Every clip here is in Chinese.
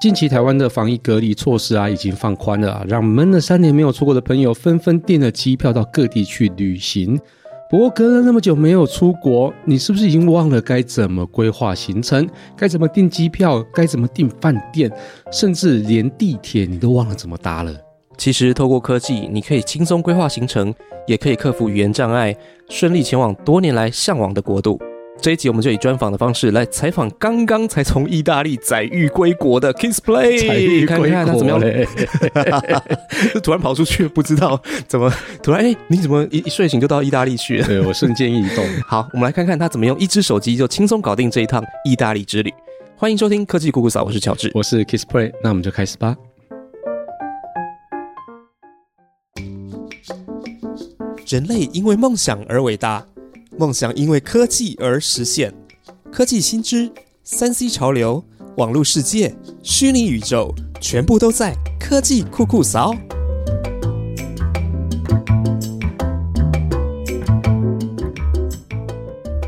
近期台湾的防疫隔离措施啊，已经放宽了啊，让闷了三年没有出国的朋友纷纷订了机票到各地去旅行。不过隔了那么久没有出国，你是不是已经忘了该怎么规划行程，该怎么订机票，该怎么订饭店，甚至连地铁你都忘了怎么搭了？其实透过科技，你可以轻松规划行程，也可以克服语言障碍，顺利前往多年来向往的国度。这一集我们就以专访的方式来采访刚刚才从意大利载誉归国的 Kiss Play，看看他怎么样嘞？突然跑出去，不知道怎么突然哎，你怎么一一睡醒就到意大利去了？对我瞬间移动。好，我们来看看他怎么用一只手机就轻松搞定这一趟意大利之旅。欢迎收听科技姑姑嫂，我是乔治，我是 Kiss Play，那我们就开始吧。人类因为梦想而伟大。梦想因为科技而实现，科技新知、三 C 潮流、网络世界、虚拟宇宙，全部都在科技酷酷扫。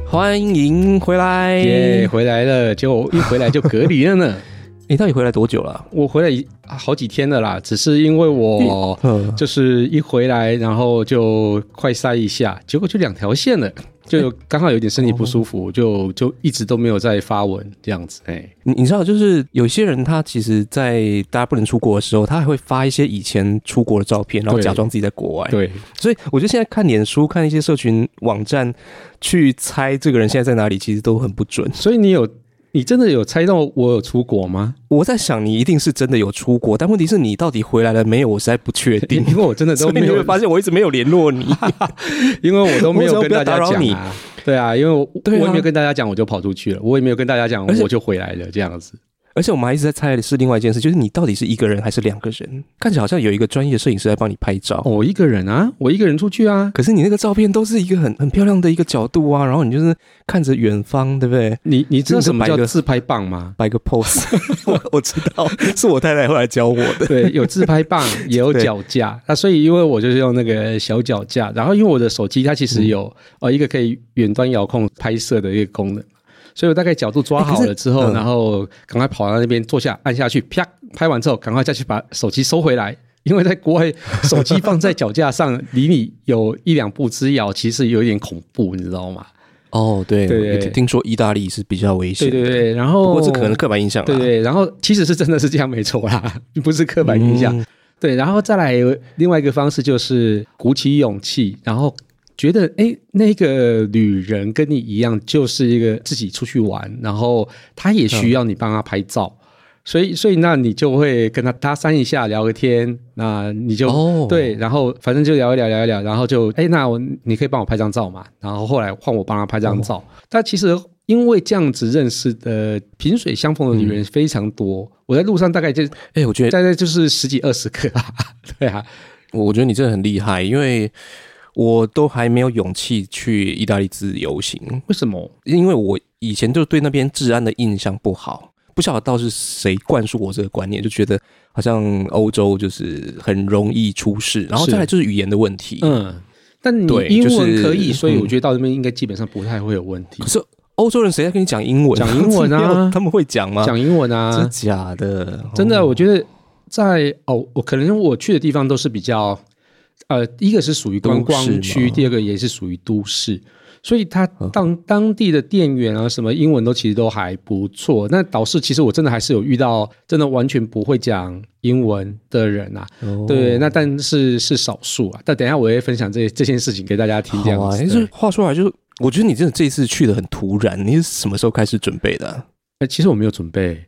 欢迎回来，耶，回来了，结果一回来就隔离了呢。你到底回来多久了？我回来好几天了啦，只是因为我就是一回来，然后就快塞一下，结果就两条线了。就刚好有点身体不舒服，就就一直都没有在发文这样子。哎，你你知道，就是有些人他其实，在大家不能出国的时候，他还会发一些以前出国的照片，然后假装自己在国外。对，所以我觉得现在看脸书、看一些社群网站，去猜这个人现在在哪里，其实都很不准。所以你有。你真的有猜到我有出国吗？我在想你一定是真的有出国，但问题是你到底回来了没有？我实在不确定，因为我真的都没有发现，我一直没有联络你，因为我都没有 跟大家讲啊。对啊，因为我我也没有跟大家讲，我就跑出去了，我也没有跟大家讲，我就回来了，这样子。而且我们还一直在猜的是另外一件事，就是你到底是一个人还是两个人？看起来好像有一个专业摄影师在帮你拍照。我一个人啊，我一个人出去啊。可是你那个照片都是一个很很漂亮的一个角度啊，然后你就是看着远方，对不对？你你知道什么叫自拍棒吗？摆个 pose，我 我知道，是我太太后来教我的。对，有自拍棒，也有脚架。那所以因为我就是用那个小脚架，然后因为我的手机它其实有呃一个可以远端遥控拍摄的一个功能。所以我大概角度抓好了之后，然后赶快跑到那边坐下，按下去，啪，拍完之后，赶快再去把手机收回来。因为在国外，手机放在脚架上，离你有一两步之遥，其实有一点恐怖，你知道吗？哦，对对，听说意大利是比较危险。对对对，然后不过这可能刻板印象。对对，然后其实是真的是这样，没错啦，不是刻板印象。对，然后再来另外一个方式，就是鼓起勇气，然后。觉得哎，那个女人跟你一样，就是一个自己出去玩，然后她也需要你帮她拍照，所以所以那你就会跟她搭讪一下，聊个天，那你就对，然后反正就聊一聊，聊一聊，然后就哎，那我你可以帮我拍张照嘛？然后后来换我帮她拍张照。但其实因为这样子认识的萍水相逢的女人非常多，我在路上大概就哎，我觉得大概就是十几二十个啊，对啊，我觉得你真的很厉害，因为。我都还没有勇气去意大利自由行，为什么？因为我以前就对那边治安的印象不好，不晓得倒是谁灌输我这个观念，就觉得好像欧洲就是很容易出事，然后再来就是语言的问题。嗯，但你英文可以，所以我觉得到那边应该基本上不太会有问题。可是欧洲人谁在跟你讲英文？讲英文啊？他们会讲吗？讲英文啊？真假的？真的？我觉得在哦，我可能我去的地方都是比较。呃，一个是属于观光区，第二个也是属于都市，所以他当当地的店员啊，什么英文都其实都还不错。那导是其实我真的还是有遇到真的完全不会讲英文的人啊，对，那但是是少数啊。但等一下我会分享这这件事情给大家听。这样啊，是话说来，就是我觉得你真的这一次去的很突然，你是什么时候开始准备的？哎，其实我没有准备，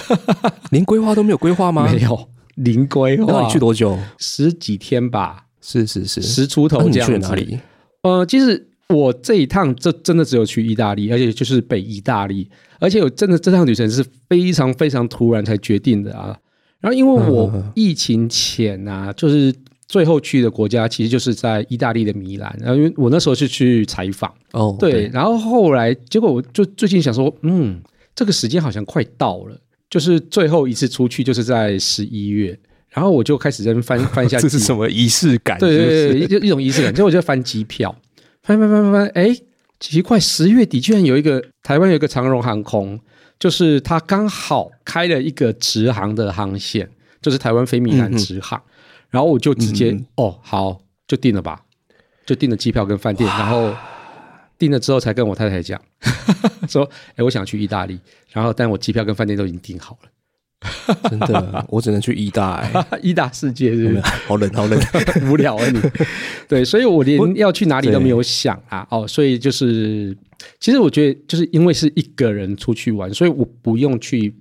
连规划都没有规划吗？没有，零规划。那你去多久？十几天吧。是是是，十出头这样子。呃，其实我这一趟这真的只有去意大利，而且就是北意大利，而且我真的这趟旅程是非常非常突然才决定的啊。然后因为我疫情前啊，就是最后去的国家其实就是在意大利的米兰，然后因为我那时候是去采访哦，对，然后后来结果我就最近想说，嗯，这个时间好像快到了，就是最后一次出去就是在十一月。然后我就开始在翻 翻一下，这是什么仪式感？对对对，就一种仪式感。结果我就翻机票，翻翻翻翻翻，哎，奇怪，十月底居然有一个台湾有一个长荣航空就是它刚好开了一个直航的航线，就是台湾飞米兰直航，然后我就直接、哦好就订了吧，就订了机票跟饭店，然后订了之后才跟我太太讲，说哎我想去意大利，然后但我机票跟饭店都已经订好了。真的，我只能去医大、欸，医大世界是不是？好冷，好冷。无聊啊你。对，所以我连要去哪里都没有想啊。哦，所以就是，其实我觉得就是因为是一个人出去玩，所以我不用去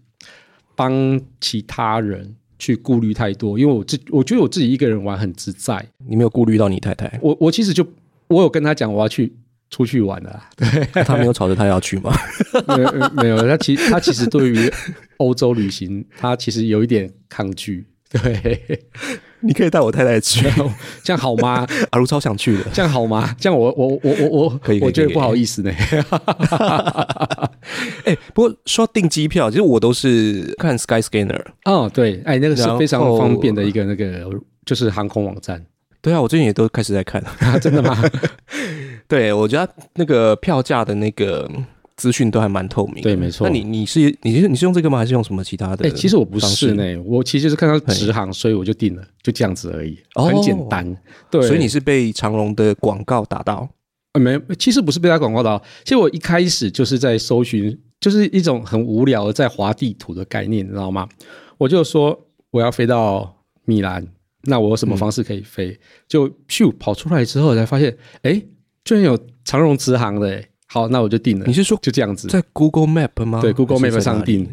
帮其他人去顾虑太多，因为我自我觉得我自己一个人玩很自在。你没有顾虑到你太太，我我其实就我有跟他讲我要去出去玩的啦。对，他没有吵着他要去吗？没有没有，他其他其实对于 欧洲旅行，他其实有一点抗拒。对，你可以带我太太去，这样好吗？阿如超想去的。这样好吗？这样我我我我我可以我觉得不好意思呢。哎、不过说到订机票，其实我都是看 Skyscanner。哦，对，哎，那个是非常方便的一个那个，就是航空网站对啊，我最近也都开始在看。啊，真的吗？对，我觉得那个票价的那个资讯都还蛮透明的。对没错那你你是你是你是用这个吗？还是用什么其他的？哎，其实我不是呢，我其实就是看到直航，所以我就定了，就这样子而已，哦很简单。对，所以你是被长隆的广告打到。呃没，其实不是被他广告到，其实我一开始就是在搜寻，就是一种很无聊的在划地图的概念，你知道吗？我就说我要飞到米兰，那我有什么方式可以飞？就咻跑出来之后才发现，哎，居然有长荣直航的，哎，好，那我就定了你。是说就这样子，在 Google Map 吗？对，Google Map 上订。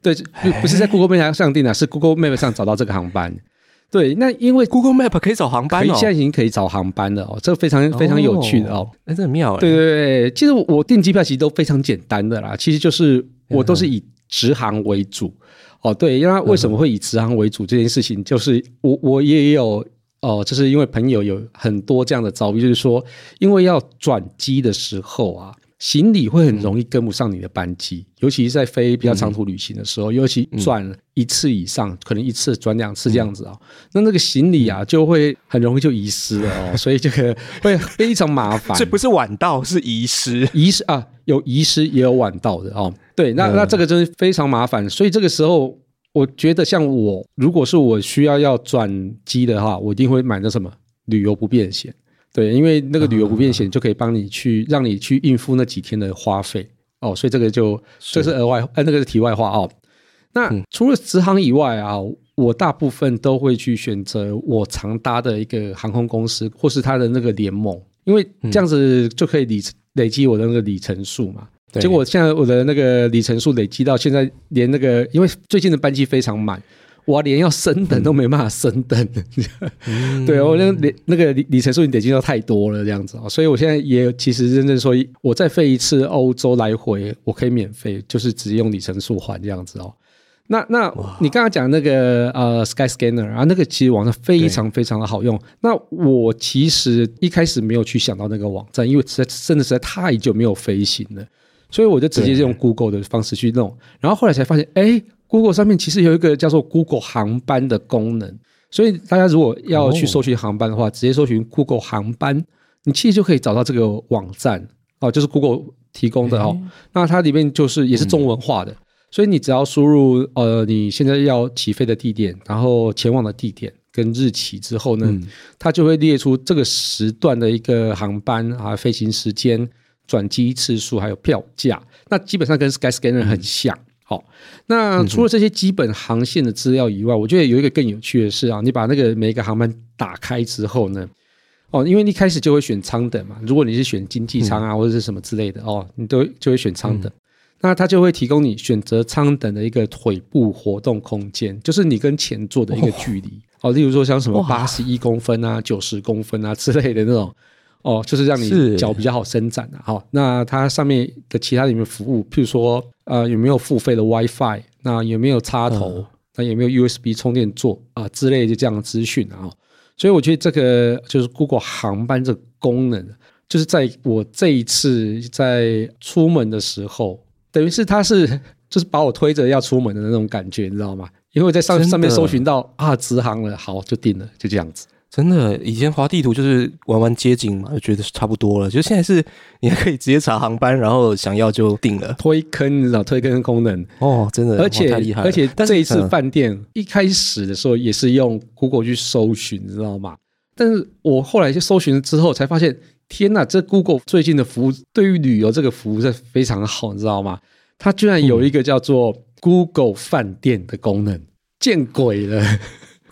对，不不是在 Google Map 上订的，是 Google Map 上找到这个航班。对，那因为 Google Map 可以找航班哦，可以现在已经可以找航班了哦，这个非常非常有趣的哦。哎，这很妙哎。对对对，其实我订机票其实都非常简单的啦，其实就是我都是以直航为主。哦，对，因为为什么会以直航为主这件事情，就是我我也有哦，就是因为朋友有很多这样的遭遇，就是说，因为要转机的时候啊，行李会很容易跟不上你的班机，尤其是在飞比较长途旅行的时候，尤其转一次以上，可能一次转两次这样子啊、那那个行李啊就会很容易就遗失了哦，所以这个会非常麻烦。这不是晚到，是遗失。遗失啊，有遗失也有晚到的哦。对，那那这个真是非常麻烦，所以这个时候我觉得像我，如果是我需要要转机的话，我一定会买那什么旅游不便险。对，因为那个旅游不便险就可以帮你去让你去应付那几天的花费哦，所以这个就这是额外呃那个是题外话哦。那除了直航以外啊，我大部分都会去选择我常搭的一个航空公司，或是它的那个联盟，因为这样子就可以累累积我的那个里程数嘛。对结果现在我的那个里程数累积到现在，连那个因为最近的班机非常满，我连要升等都没办法升等。对，我那个里那个里里程数已经累积到太多了，这样子啊、所以我现在也其实认真说，我再飞一次欧洲来回，我可以免费，就是直接用里程数还这样子哦。那那你刚刚讲那个呃 Sky Scanner 啊，那个其实网上非常非常的好用。那我其实一开始没有去想到那个网站，因为实在真的实在太久没有飞行了，所以我就直接用 Google 的方式去弄。然后后来才发现，哎，Google 上面其实有一个叫做 Google 航班的功能，所以大家如果要去搜寻航班的话，直接搜寻 Google 航班，你其实就可以找到这个网站哦，就是 Google 提供的哦。那它里面就是也是中文化的。所以你只要输入呃你现在要起飞的地点，然后前往的地点跟日期之后呢，它就会列出这个时段的一个航班啊、飞行时间、转机次数还有票价。那基本上跟 Skyscanner 很像。好，那除了这些基本航线的资料以外，我觉得有一个更有趣的是啊，你把那个每一个航班打开之后呢，哦，因为一开始就会选舱等嘛，如果你是选经济舱啊、或者是什么之类的哦，你都就会选舱等。那它就会提供你选择舱等的一个腿部活动空间，就是你跟前座的一个距离哦。例如说像什么八十一公分啊、九十公分啊之类的那种哦，就是让你脚比较好伸展啊。好、那它上面的其他里面服务，譬如说呃有没有付费的 WiFi，那有没有插头，那有没有 USB 充电座啊之类的这样的资讯啊。所以我觉得这个就是 Google 航班这个功能，就是在我这一次在出门的时候。等于是它是 就是把我推着要出门的那种感觉，你知道吗？因为我在上上面搜寻到啊直航了，好就定了，就这样子。真的，以前滑地图就是玩玩街景嘛，就觉得差不多了。就现在是你还可以直接查航班，然后想要就定了。推坑，你知道推坑功能哦，真的，而且太厉害了。而且这一次嗯饭店一开始的时候也是用 Google 去搜寻，你知道吗？但是我后来去搜寻之后才发现，天呐，这 Google 最近的服务对于旅游这个服务是非常好，你知道吗？它居然有一个叫做 Google 饭店的功能，见鬼了！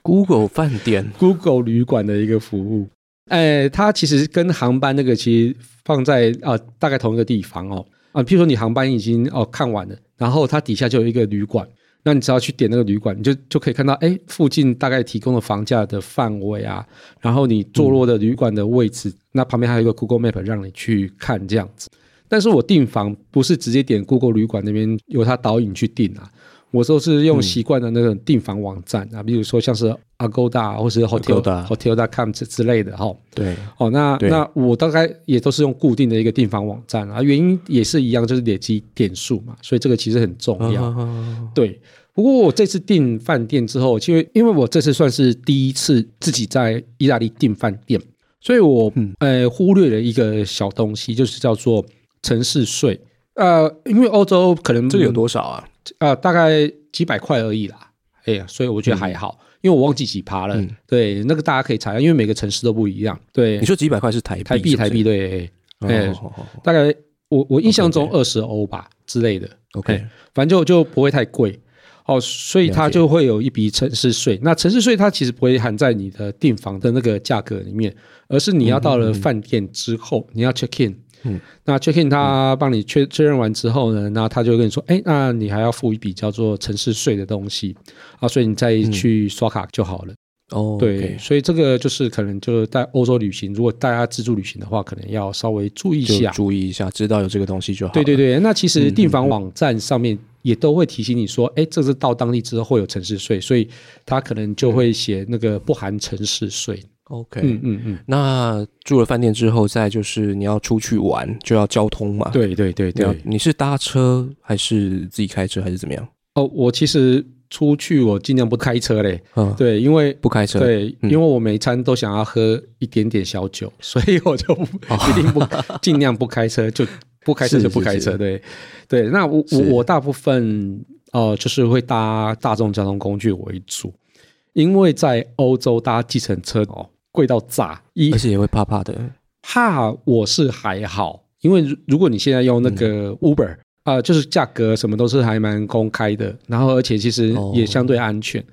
Google 饭店 Google 旅馆的一个服务。哎，它其实跟航班那个其实放在啊、大概同一个地方哦啊，譬如说你航班已经哦看完了，然后它底下就有一个旅馆，那你只要去点那个旅馆，你就就可以看到哎附近大概提供的房价的范围啊，然后你坐落的旅馆的位置，那旁边还有一个 Google Map 让你去看这样子。但是我订房不是直接点 Google 旅馆那边由它导引去订啊，我都是用习惯的那种订房网站啊，比如说像是 Agoda 或是 Hotel Hotel.com 之之类的哈。对，哦，那那我大概也都是用固定的一个订房网站啊，原因也是一样，就是累积点数嘛，所以这个其实很重要。嗯对，不过我这次订饭店之后，因为因为我这次算是第一次自己在意大利订饭店，所以我、嗯呃忽略了一个小东西，就是叫做城市税。呃，因为欧洲可能这个有多少啊？呃大概几百块而已啦，哎呀，所以我觉得还好，因为我忘记几趴了。嗯对，那个大家可以查，因为每个城市都不一样。对你，说几百块是台币？台币台币对，哎哦好好好大概我我印象中二十欧吧之类的。，OK，哎反正就就不会太贵哦，所以它就会有一笔城市税。那城市税它其实不会含在你的订房的那个价格里面，而是你要到了饭店之后，你要 check in。嗯，那 check in 他帮你确确认完之后呢，那他就跟你说，哎，那你还要付一笔叫做城市税的东西啊，所以你再去刷卡就好了。哦，对所以这个就是可能就是在欧洲旅行，如果大家自助旅行的话，可能要稍微注意一下。注意一下，知道有这个东西就好。对对，对，那其实嗯订房网站上面也都会提醒你说，哎、这是到当地之后会有城市税，所以他可能就会写那个不含城市税。OK，嗯嗯嗯，那住了饭店之后，再就是你要出去玩，就要交通嘛。对对对对。你是搭车还是自己开车还是怎么样？哦，我其实出去我尽量不开车嘞，嗯，对，因为不开车。对，嗯因为我每餐都想要喝一点点小酒，所以我就不一定不 尽量不开车，就不开车就不开车。是是对对，那我我我大部分呃就是会搭大众交通工具为主，因为在欧洲搭计程车哦贵到炸，一而且也会怕怕的。怕我是还好，因为如如果你现在用那个 Uber 啊、就是价格什么都是还蛮公开的，然后而且其实哦也相对安全。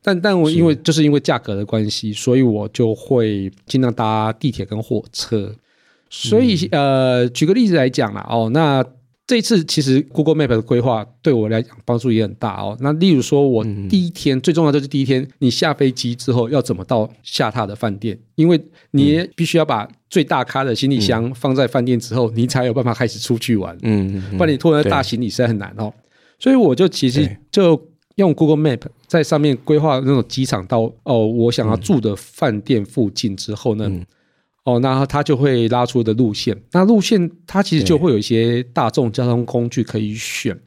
但但我因为就是因为价格的关系，所以我就会尽量搭地铁跟火车。所以、呃，举个例子来讲啦，哦，那这一次其实 Google Map 的规划对我来讲帮助也很大哦。那例如说，我嗯第一天、最重要就是第一天，你下飞机之后要怎么到下榻的饭店？因为你也必须要把最大咖的行李箱放在饭店之后，你才有办法开始出去玩。嗯，不然你拖着大行李实在很难哦。所以我就其实就用 Google Map 在上面规划那种机场到哦我想要住的饭店附近之后呢，嗯哦，那它就会拉出的路线。那路线它其实就会有一些大众交通工具可以选。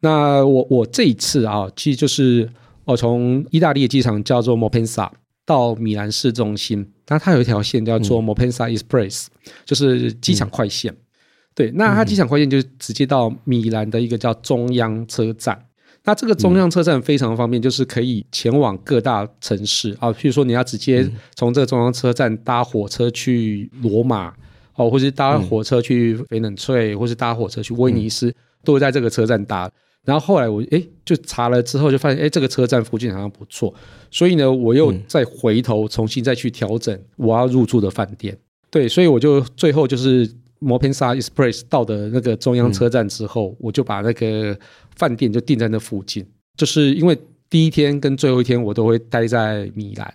那我我这一次啊，其实就是我从意大利的机场叫做 Mopensa 到米兰市中心，那它有一条线叫做 Mopensa Express，、就是机场快线。对，那它机场快线就是直接到米兰的一个叫中央车站。那这个中央车站非常方便，就是可以前往各大城市。啊，譬如说你要直接从这个中央车站搭火车去罗马，哦，或是搭火车去翡冷翠，或是搭火车去威尼斯，都会在这个车站搭。然后后来我诶就查了之后就发现诶这个车站附近好像不错，所以呢我又再回头重新再去调整我要入住的饭店。对，所以我就最后就是摩 pen 萨 Express 到的那个中央车站之后，我就把那个饭店就定在那附近，就是因为第一天跟最后一天我都会待在米兰。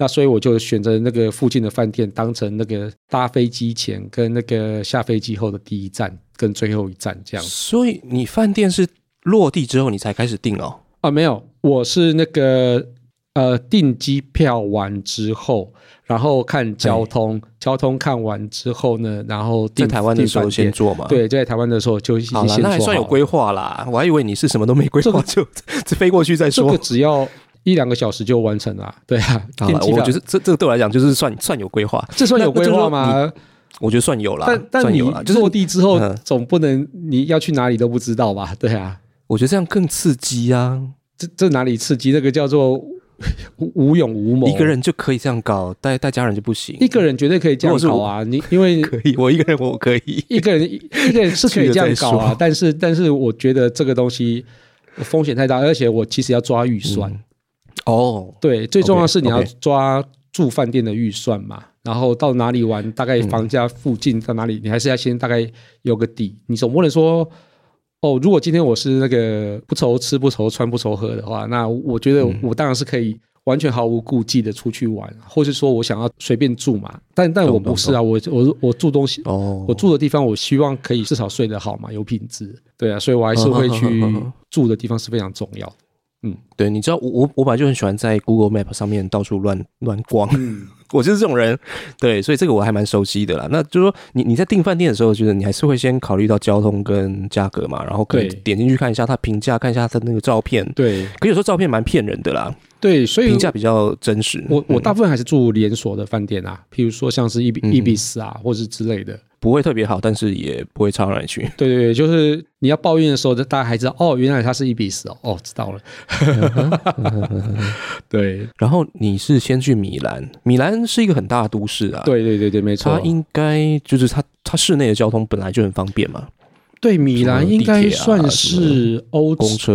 那所以我就选择那个附近的饭店当成那个搭飞机前跟那个下飞机后的第一站跟最后一站这样所以你饭店是落地之后你才开始订哦。啊，没有，我是那个呃订机票完之后，然后看交通，交通看完之后呢，然后在订台湾的时候先做嘛。，对，在台湾的时候就先，好了那还做好了算有规划啦。我还以为你是什么都没规划 就飞过去再说这个。只要一两个小时就完成了。对啊，好了，电机票我觉得这这个对我来讲就是算算有规划，这算有规划吗？我觉得算有啦，但但你算有啦，就是落地之后嗯，总不能你要去哪里都不知道吧？对啊，我觉得这样更刺激啊，这这哪里刺激？那个叫做无 无勇无谋。一个人就可以这样搞，带带家人就不行。一个人绝对可以这样搞啊！你因为 可以，我一个人我可以。一个人一个人是可以这样 搞啊但是但是我觉得这个东西风险太大，而且我其实要抓预算。嗯哦，对，最重要是你要抓住饭店的预算嘛，然后到哪里玩，大概房价附近到哪里，你还是要先大概有个底。你总不能说，哦，如果今天我是那个不愁吃不愁穿不愁喝的话，那我觉得嗯我当然是可以完全毫无顾忌的出去玩，或是说我想要随便住嘛。但但我不是啊，我我我住东西。哦，我住的地方，我希望可以至少睡得好嘛，有品质。对啊，所以我还是会去住的地方是非常重要的。对，你知道我我我本来就很喜欢在 Google Map 上面到处乱乱逛，嗯，我就是这种人，对，所以这个我还蛮熟悉的啦。那就是说你你在订饭店的时候，就是你还是会先考虑到交通跟价格嘛，然后可以点进去看一下它评价，看一下它的那个照片。对可有时候照片蛮骗人的啦，对，所以评价比较真实。我我嗯大部分还是住连锁的饭店啊，譬如说像是伊比嗯伊比斯啊，或是之类的。不会特别好，但是也不会差到哪里去。对对对，就是你要抱怨的时候，大家还知道哦，原来它是伊比斯哦，哦，知道了。对然后你是先去米兰，米兰是一个很大的都市啊，，对对对对，没错它。应该就是它它市内的交通本来就很方便嘛，对米兰应该算是欧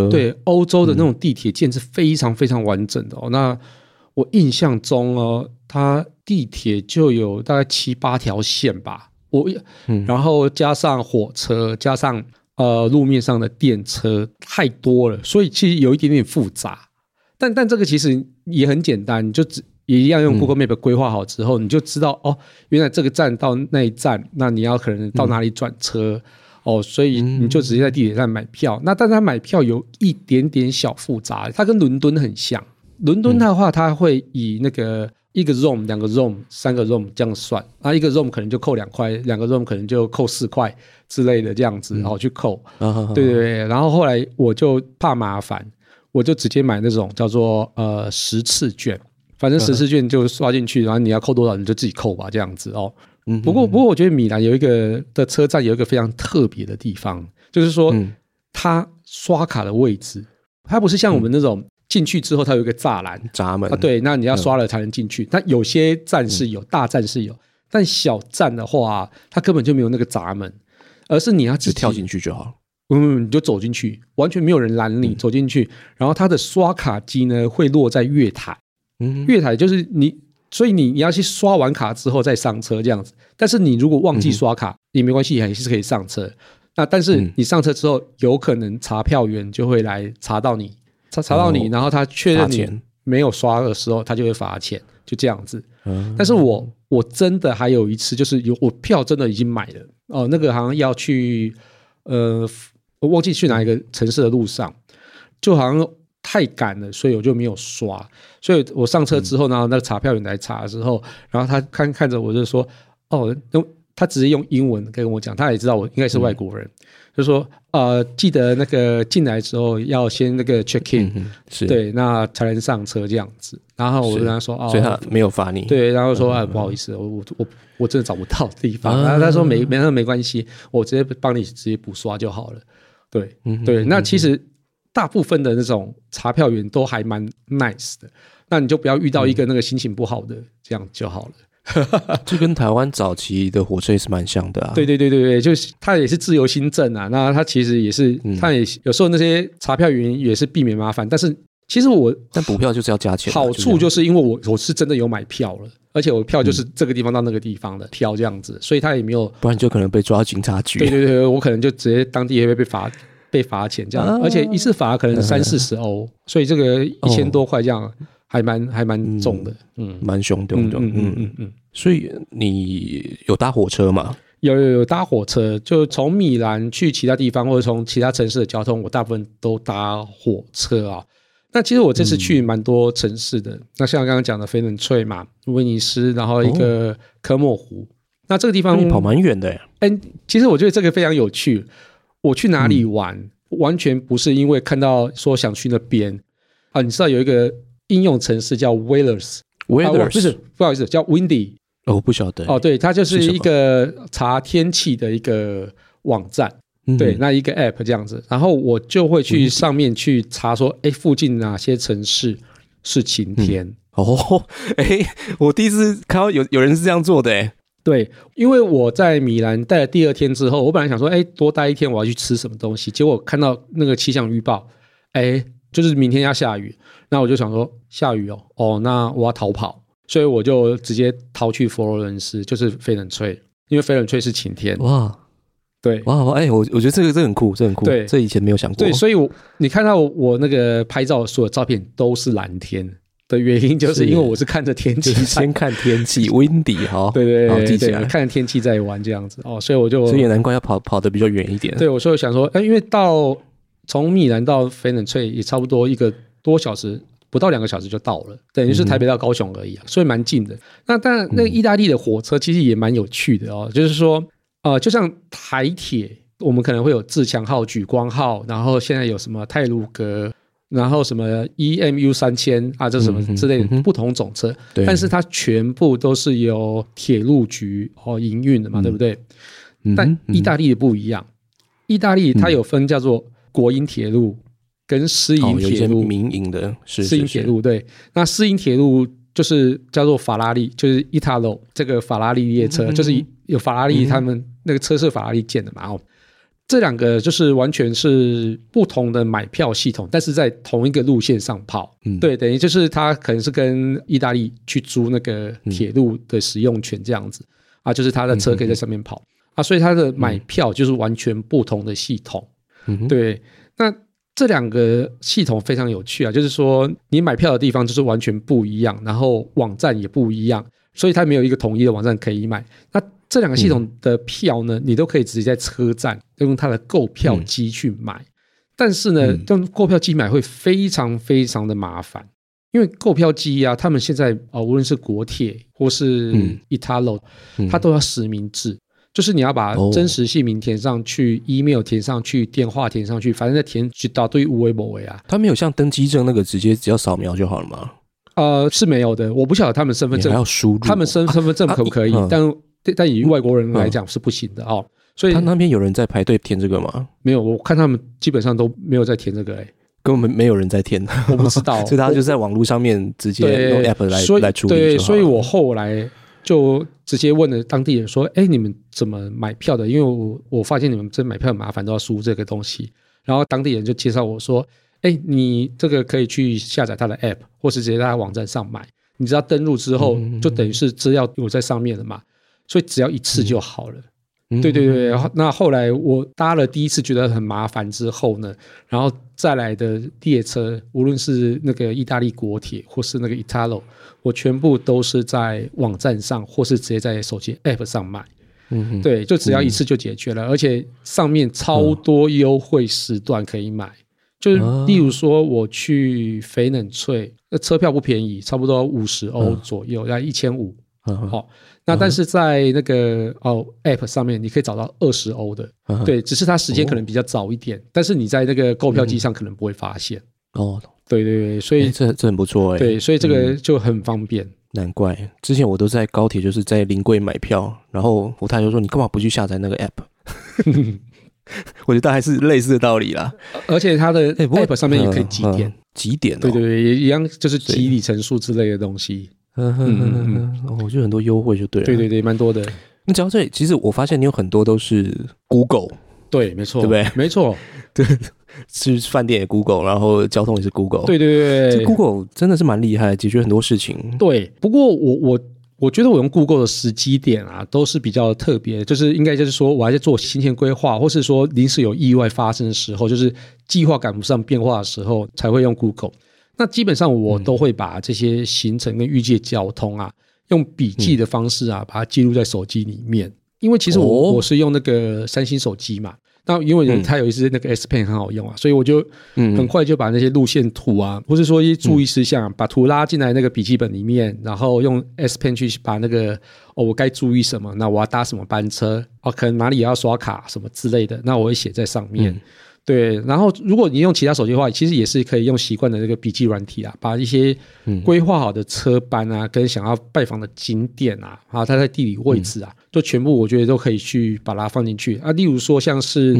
对欧洲的那种地铁建是非常非常完整的哦。那我印象中哦，它地铁就有大概七八条线吧，我嗯然后加上火车，加上呃路面上的电车，太多了，所以其实有一点点复杂。但但这个其实也很简单，你就只也一样用 Google Map 规划好之后，你就知道哦，原来这个站到那一站，那你要可能到哪里转车。哦，所以你就直接在地铁站买票。那但是它买票有一点点小复杂，它跟伦敦很像。伦敦的话，它会以那个一个 room、两个 room、三个 room 这样算，啊，一个 room 可能就扣两块，两个 room 可能就扣四块之类的这样子，然后去扣。啊，对对对，然后后来我就怕麻烦，我就直接买那种叫做呃十次券，反正十次券就刷进去，然后你要扣多少你就自己扣吧，这样子哦。嗯不过不过我觉得米兰有一个的车站有一个非常特别的地方，就是说嗯。它刷卡的位置，它不是像我们那种进去之后它有一个栅栏。闸门。啊，对，那你要刷了才能进去。那有些站是有，大站是有，但小站的话，它根本就没有那个闸门，而是你要自己只跳进去就好了。嗯，你就走进去，完全没有人拦你，走进去，然后它的刷卡机呢会落在月台，嗯，月台就是你，所以你你要去刷完卡之后再上车这样子。但是你如果忘记刷卡、也没关系，还是可以上车。那但是嗯你上车之后，有可能查票员就会来查到你，查查到你，哦然后他确认你没有刷的时候，他就会罚钱，就这样子。嗯但是我我真的还有一次，就是有我票真的已经买了哦，那个好像要去呃，我忘记去哪一个城市的路上，就好像太赶了，所以我就没有刷。所以我上车之后呢，那个查票员来查的时候，然后他看看着我就说：“哦，那他直接用英文跟我讲，他也知道我应该是外国人，就说呃，记得那个进来之后要先那个 check in，、嗯是，对，那才能上车这样子。然后我就跟他说：哦，所以他没有罚你。，对，然后说啊，不好意思，我我我我真的找不到地方。啊然后他说没没那没关系，我直接帮你直接补刷就好了。对嗯对，那其实大部分的那种查票员都还蛮 nice 的，那你就不要遇到一个那个心情不好的，这样就好了。这跟台湾早期的火车也是蛮像的啊。对对对对对，就是他也是自由新政啊，那他其实也是，嗯他也有时候那些查票员也是避免麻烦，但是其实我但补票就是要加钱啊。好处就是因为我我是真的有买票了，而且我票就是这个地方到那个地方的票这样子，所以他也没有不然就可能被抓到警察局。对对对，我可能就直接当地也会被罚被罚钱这样，啊而且一次罚可能三四十欧，所以这个一千多块这样还蛮还蛮重的，嗯蛮凶的，的。嗯嗯嗯嗯。所以你有搭火车吗？有有有搭火车，就从米兰去其他地方，或者从其他城市的交通，我大部分都搭火车啊。那其实我这次去蛮多城市的，那像刚刚讲的翡冷翠嘛、威尼斯，然后一个科莫湖。那这个地方你跑蛮远的耶。嗯，其实我觉得这个非常有趣。我去哪里玩，完全不是因为看到说想去那边。啊。你知道有一个应用程式叫 Weather 不是不好意思，叫 Windy。哦，我不晓得。哦，对，它就是一个查天气的一个网站，嗯。对，那一个 app 这样子，然后我就会去上面去查说，哎，附近哪些城市是晴天。哦，哎，我第一次看到有有人是这样做的，哎，对，因为我在米兰待了第二天之后，我本来想说，哎，多待一天，我要去吃什么东西。结果看到那个气象预报，哎，就是明天要下雨，那我就想说，下雨哦，哦，那我要逃跑，所以我就直接逃去佛罗伦斯，就是翡冷翠，因为翡冷翠是晴天。哇对哇，哎，我我觉得这个这很酷，这很酷，对这以前没有想过，对，所以我你看到我那个拍照所有照片都是蓝天的原因，就是是因为我是看着天气就是，先看天气，windy 哈，对对对记起来，看着天气在玩这样子哦，所以我就所以也难怪要跑跑得比较远一点，对，我所以想说，哎，因为到从米兰到翡冷翠也差不多一个多小时，不到两个小时就到了，等于是台北到高雄而已啊，所以蛮近的。那当然，那个意大利的火车其实也蛮有趣的哦，就是说，呃，就像台铁，我们可能会有自强号、莒光号，然后现在有什么泰鲁格。然后什么 EMU 三千啊，这什么之类的不同种车，对，但是它全部都是由铁路局哦营运的嘛，对不对？但意大利的不一样，意大利它有分叫做国营铁路跟私营铁路，民营的，是私营铁，路对。那私营铁路就是叫做法拉利，就是 Italo 这个法拉利列车，嗯就是有法拉利嗯他们那个车是法拉利建的嘛哦。这两个就是完全是不同的买票系统，但是在同一个路线上跑。嗯对，等于就是它可能是跟意大利去租那个铁路的使用权这样子、啊，就是他的车可以在上面跑、啊，所以它的买票就是完全不同的系统。嗯哼，对，那这两个系统非常有趣啊，就是说你买票的地方就是完全不一样，然后网站也不一样，所以它没有一个统一的网站可以买。那这两个系统的票呢，你都可以直接在车站用它的购票机去买，但是呢嗯，用购票机买会非常非常的麻烦。因为购票机啊，他们现在啊、呃无论是国铁或是嗯。Italo，、嗯。它都要实名制，就是你要把哦。真实姓名填上去、e m a i l 填上去、电话填上去，反正在填一大堆无为不为啊。他没有像登机证那个直接只要扫描就好了吗？呃，是没有的，我不晓得他们身份你证还要输入，他们身身份证可不可以？但但以外国人来讲是不行的哦。所以他那边有人在排队填这个吗？没有，我看他们基本上都没有在填这个、欸，根本没有人在填，我不知道，所以他就在网络上面直接用 app 来来处理对，所以我了后来就直接问了当地人说：“哎，你们怎么买票的？因为我我发现你们这买票很麻烦，都要输这个东西。”然后当地人就介绍我说：“哎，你这个可以去下载他的 app，或是直接在他网站上买。你知道登录之后，嗯就等于是资料有在上面了嘛，所以只要一次就好了。嗯对对对，然后那后来我搭了第一次觉得很麻烦之后呢，然后再来的列车，无论是那个意大利国铁或是那个 Italo，我全部都是在网站上或是直接在手机 App 上买。嗯哼，对，就只要一次就解决了，而且上面超多优惠时段可以买。就是啊例如说，我去翡冷翠，那车票不便宜，差不多五十欧嗯左右，要一千五。嗯哼好，那但是在那个哦 App 上面，你可以找到二十欧的，嗯对，只是它时间可能比较早一点，但是你在那个购票机上可能不会发现。哦，对对对，所以哎这这很不错哎，对，所以这个就很方便。难怪之前我都在高铁就是在临柜买票，然后我太太就说你干嘛不去下载那个 app？我觉得大概是类似的道理啦。而且它的 App 上面也可以几点嗯，几点对对，也一样，就是几里程数之类的东西。嗯哼哼哼哼，哦我觉得很多优惠就对了。对对对，蛮多的。你讲到这里，其实我发现你有很多都是 Google，对，没错，对不对没错，对是饭店也 Google，然后交通也是 Google。对对对这 Google 真的是蛮厉害，解决很多事情。对。不过我我我觉得我用 Google 的时机点啊，都是比较特别，就是应该就是说我还在做行前规划，或是说临时有意外发生的时候，就是计划赶不上变化的时候，才会用 Google。那基本上我都会把这些行程跟预计交通啊，用笔记的方式啊，把它记录在手机里面。因为其实我、哦。我是用那个三星手机嘛，那因为嗯。它有一支那个 S Pen 很好用啊，所以我就嗯。很快就把那些路线图啊，或是说一些注意事项，把图拉进来那个笔记本里面，然后用 S Pen 去把那个哦，我该注意什么，那我要搭什么班车，哦，可能哪里也要刷卡什么之类的，那我会写在上面。嗯对，然后如果你用其他手机的话，其实也是可以用习惯的这个笔记软体啊，把一些嗯规划好的车班啊，跟想要拜访的景点啊，啊，它在地理位置啊，就全部我觉得都可以去把它放进去啊。例如说像是、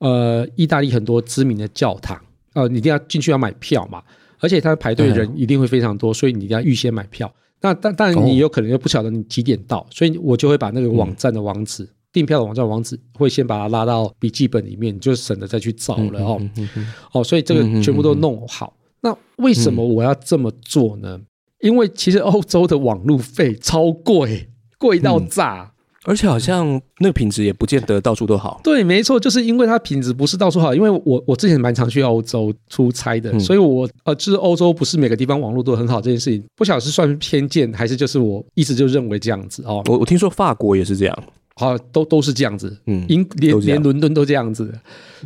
呃，意大利很多知名的教堂，呃，你一定要进去要买票嘛，而且它排队人一定会非常多，所以你一定要预先买票。那但但哦你有可能又不晓得你几点到，所以我就会把那个网站的网址。订票的网站网址会先把它拉到笔记本里面，你就省得再去找了哦。嗯嗯嗯哦，所以这个全部都弄好。那为什么我要这么做呢？因为其实欧洲的网路费超贵，贵到炸。而且好像那个品质也不见得到处都好。对，没错，就是因为它品质不是到处好。因为我我之前蛮常去欧洲出差的，嗯所以我呃，就是欧洲不是每个地方网络都很好这件事情，不晓得是算偏见还是就是我一直就认为这样子哦。我我听说法国也是这样，好，都都是这样子，嗯，英连连伦敦都这样子。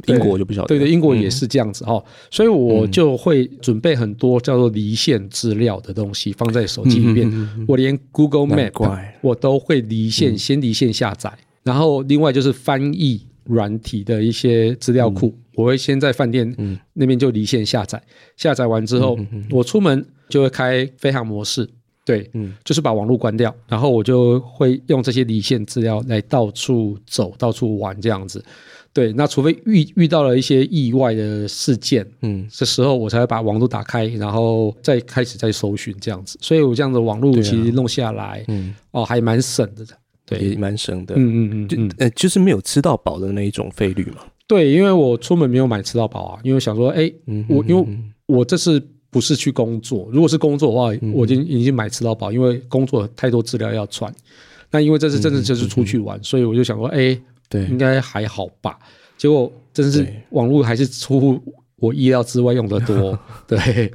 英国就不晓得。对对，英国也嗯是这样子哦，所以我就会准备很多叫做离线资料的东西放在手机里面。我连 Google Map 怪我都会离线，先离线下载，然后另外就是翻译软体的一些资料库，我会先在饭店嗯那边就离线下载，下载完之后，我出门就会开飞行模式。对，嗯就是把网络关掉，然后我就会用这些离线资料来到处走、到处玩这样子。对，那除非遇遇到了一些意外的事件，嗯，这时候我才会把网络打开，然后再开始再搜寻这样子。所以我这样的网络其实弄下来，嗯，哦，还蛮省的。对，也蛮省的。嗯嗯嗯就嗯，呃，就是没有吃到饱的那一种费率嘛。对，因为我出门没有买吃到饱啊，因为我想说，哎，嗯，我因为嗯我这次不是去工作，如果是工作的话，我已经已经买吃到饱，因为工作太多资料要传。那因为这次真的就是出去玩，所以我就想说，哎，对应该还好吧。结果真是网络还是出乎我意料之外用的多。对，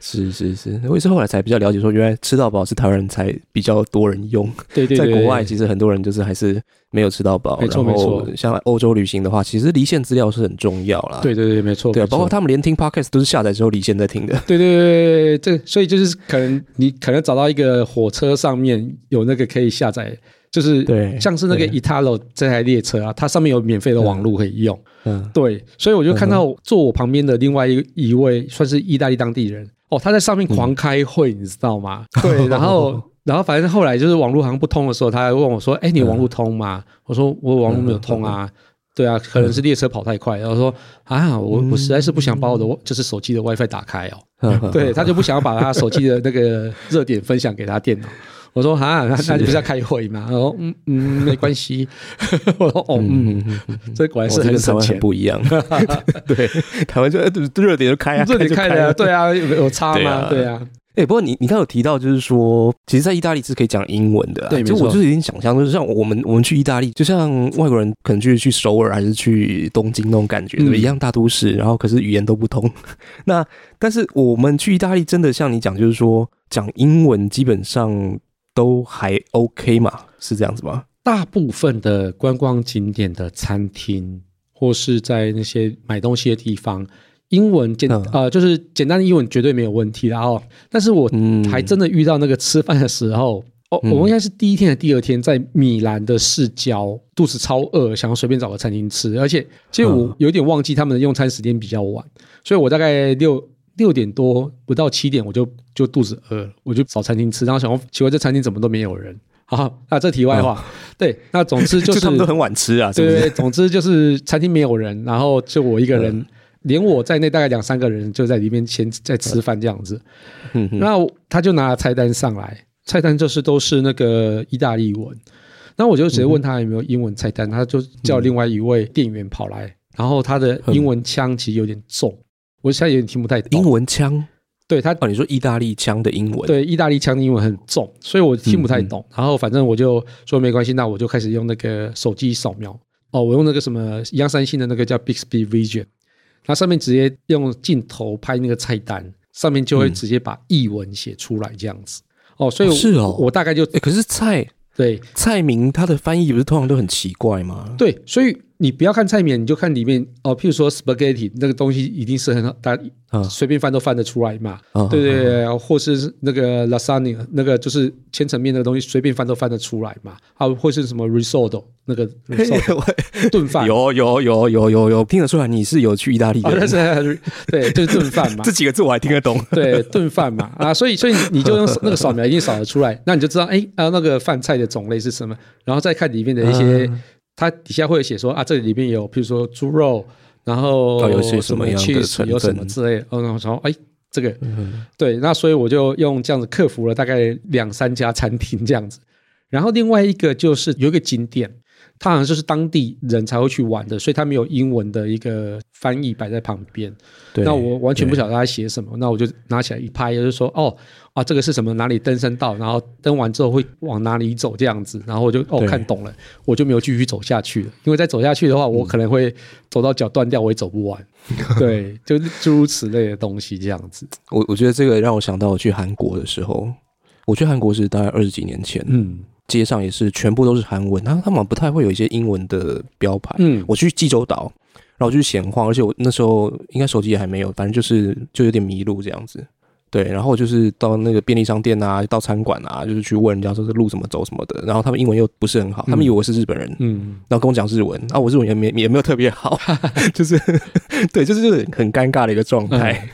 是是是，我也是后来才比较了解说，原来吃到饱是台湾人才比较多人用，对对对，在国外其实很多人就是还是没有吃到饱。没错没错像欧洲旅行的话，其实离线资料是很重要啦。对对对，没错，对啊，包括他们连听 podcast 都是下载之后离线在听的。对对对对对，这所以就是可能你可能找到一个火车上面有那个可以下载，就是对像是那个对 Italo 这台列车啊，它上面有免费的网络可以用。嗯，对，所以我就看到坐我旁边的另外一一位算是意大利当地人哦，他在上面狂开会，你知道吗？对，然后然后反正后来就是网络好像不通的时候，他还问我说：“哎，你网络通吗？”我说：“我网络没有通啊。”对啊，可能是列车跑太快。然后说：“啊，我我实在是不想把我的就是手机的 WiFi 打开哦。”对他就不想要把他手机的那个热点分享给他电脑。我说哈，那那你不是要开会吗？他说嗯嗯，没关系。我说哦嗯，这果然是很很省钱。不一样。对，台湾就呃热点就开啊，这里就开了。对啊，有有差吗？对啊哎、不过你你刚刚有提到，就是说，其实，在意大利是可以讲英文的、啊。对就我就是已经想象，就是像我们我们去意大利，就像外国人可能去去首尔还是去东京那种感觉，对对？嗯一样大都市，然后可是语言都不通。那但是我们去意大利，真的像你讲，就是说讲英文基本上都还 OK 嘛？是这样子吗？大部分的观光景点的餐厅或是在那些买东西的地方，英文简、嗯呃就是简单的英文绝对没有问题啦哦。但是我嗯还真的遇到那个吃饭的时候。哦，嗯我们应该是第一天的第二天，在米兰的市郊，肚子超饿，想要随便找个餐厅吃，而且其实我嗯有点忘记他们的用餐时间比较晚，所以我大概六六点多不到七点我就就肚子饿了，我就找餐厅吃，然后想说奇怪这餐厅怎么都没有人。好，那这题外话，对，那总之就 就是他们都很晚吃啊？对对对，总之就是餐厅没有人，然后就我一个人，嗯连我在内大概两三个人就在里面先在吃饭这样子。嗯哼那他就拿了菜单上来，菜单就是都是那个意大利文。那我就直接问他有没有英文菜单，他就叫另外一位店员跑来，然后他的英文腔其实有点重，我现在有点听不太懂。英文腔对他哦，你说意大利腔的英文？，对意大利腔的英文很重，所以我听不太懂。然后反正我就说没关系，那我就开始用那个手机扫描。哦，我用那个什么一样三星的那个叫 Bixby Vision，它上面直接用镜头拍那个菜单，上面就会直接把译文写出来这样子。哦，所以我是哦我大概就哎、可是菜对菜名它的翻译不是通常都很奇怪吗？对，所以你不要看菜名，你就看里面哦，譬如说 spaghetti 那个东西一定是很好，大随便翻都翻得出来嘛。嗯对对对，或是那个 lasagna 那个就是千层面那个东西，随便翻都翻得出来嘛。啊，或是什么 risotto 那个 risotto 炖饭，有有有有有有听得出来你是有去意大利的 啊，人，那是 对，就是炖饭嘛这。几个字我还听得懂。对，炖饭嘛，啊，所以所以你就用那个扫描一定扫得出来，那你就知道，哎，啊，那个饭菜的种类是什么，然后再看里面的一些，嗯它底下会写说啊，这里面有，譬如说猪肉，然后哦有些什么什么样的成有什么之类的，嗯，然后说，哎，这个，嗯对，那所以我就用这样子克服了大概两三家餐厅这样子，然后另外一个就是有一个景点，它好像就是当地人才会去玩的，所以它没有英文的一个翻译摆在旁边。对，那我完全不晓得他在写什么，那我就拿起来一拍，就是说，哦啊，这个是什么？哪里登山道？然后登完之后会往哪里走这样子，然后我就哦看懂了，我就没有继续走下去了，因为再走下去的话，我可能会走到脚断掉，我也走不完。对，就是诸如此类的东西这样子。我我觉得这个让我想到我去韩国的时候，我去韩国是大概二十几年前，嗯街上也是全部都是韩文，他他们不太会有一些英文的标牌。嗯，我去济州岛，然后我就去闲晃，而且我那时候应该手机也还没有，反正就是就有点迷路这样子。对，然后就是到那个便利商店啊，到餐馆啊，就是去问人家说这路怎么走什么的，然后他们英文又不是很好，他们以为我是日本人，嗯，然后跟我讲日文，啊，我日文也没也没有特别好，就是 对，就是就是很尴尬的一个状态。嗯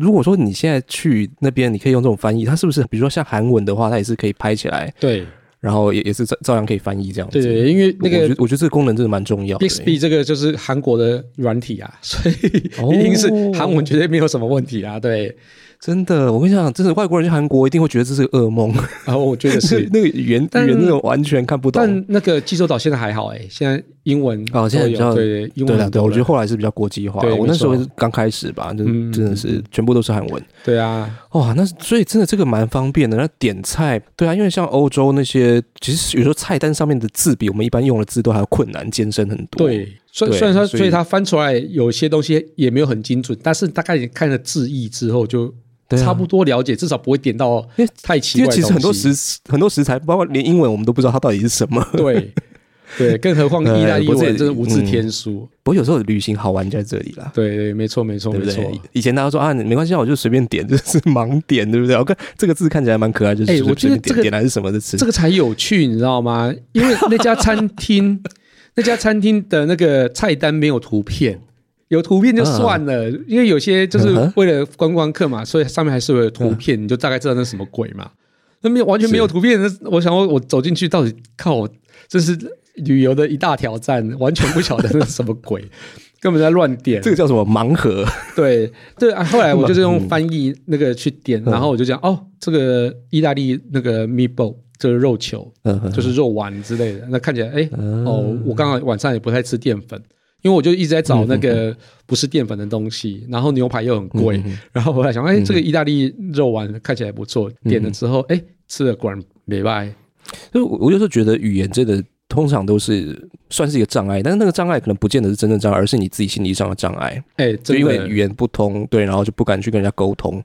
如果说你现在去那边，你可以用这种翻译，它是不是比如说像韩文的话，它也是可以拍起来，对然后也也是照照样可以翻译这样子。对对，因为那个我觉得这个功能真的蛮重要的。Bixby 这个就是韩国的软体啊，所以哦一定是韩文绝对没有什么问题啊。对，真的，我跟你讲，真的外国人去韩国一定会觉得这是个噩梦，然后我觉得是 那个语言语言那种完全看不懂。但那个济州岛现在还好哎、现在英文哦现在比较对对英对，我觉得后来是比较国际化。我那时候是刚开始吧，就嗯真的是全部都是韩文。对啊，哇，那所以真的这个蛮方便的。那点菜，对啊，因为像欧洲那些，其实有时候菜单上面的字比我们一般用的字都还要困难艰深很多。，对，虽对虽然说所以它翻出来有些东西也没有很精准，但是大概你看了字义之后就对啊差不多了解，至少不会点到太奇怪因为其实很多食很多食材，包括连英文我们都不知道它到底是什么。对对，更何况 意大利哎不是文真是无字嗯天书。不过有时候旅行好玩就在这里啦。对对，没错没错没错。？以前大家说啊，没关系，我就随便点，就是盲点，对不对？我看这个字看起来蛮可爱，就是哎我觉得这个点点来是什么的吃。这个才有趣，你知道吗？因为那家餐厅，那家餐厅的那个菜单没有图片，有图片就算了，因为有些就是为了观光客嘛，所以上面还是会有图片，你就大概知道那什么鬼嘛。那没有完全没有图片，那我想说，我走进去到底靠我，这是旅游的一大挑战，完全不晓得那是什么鬼，根本在乱点。这个叫什么盲盒？对对啊，后来我就是用翻译那个去点，嗯然后我就讲哦，这个意大利那个 meatball 这个肉球，嗯，就是肉丸之类的。那看起来，哎、嗯哦，我刚好晚上也不太吃淀粉，因为我就一直在找那个不是淀粉的东西，然后牛排又很贵，然后我在想，哎、这个意大利肉丸看起来不错，点了之后，哎、吃了果然没败。就我我有时候觉得语言真的通常都是算是一个障碍，但是那个障碍可能不见得是真正障碍，而是你自己心理上的障碍。哎、就，因为语言不通，对，然后就不敢去跟人家沟通。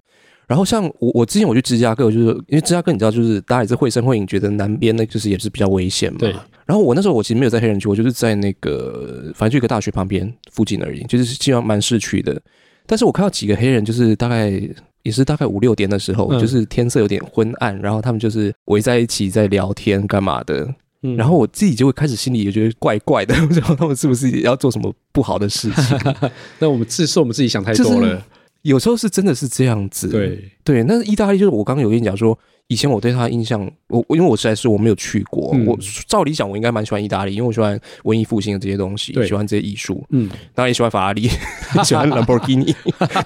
然后像我，我之前我去芝加哥，我就是因为芝加哥，你知道，就是大家也是会声会影，觉得南边那就是也是比较危险嘛。对。然后我那时候我其实没有在黑人区，我就是在那个反正就一个大学旁边附近而已，就是基本上蛮市区的。但是我看到几个黑人，就是大概也是大概五六点的时候，嗯就是天色有点昏暗，然后他们就是围在一起在聊天干嘛的。嗯。然后我自己就会开始心里也觉得怪怪的，不知道他们是不是要做什么不好的事情。那我们自是我们自己想太就是多了，有时候是真的是这样子，对，对。那意大利就是我刚刚有跟你讲说，以前我对他的印象，我我因为我实在是我没有去过，嗯。我照理讲我应该蛮喜欢意大利，因为我喜欢文艺复兴的这些东西，喜欢这些艺术，嗯，当然也喜欢法拉利，喜欢兰博基尼，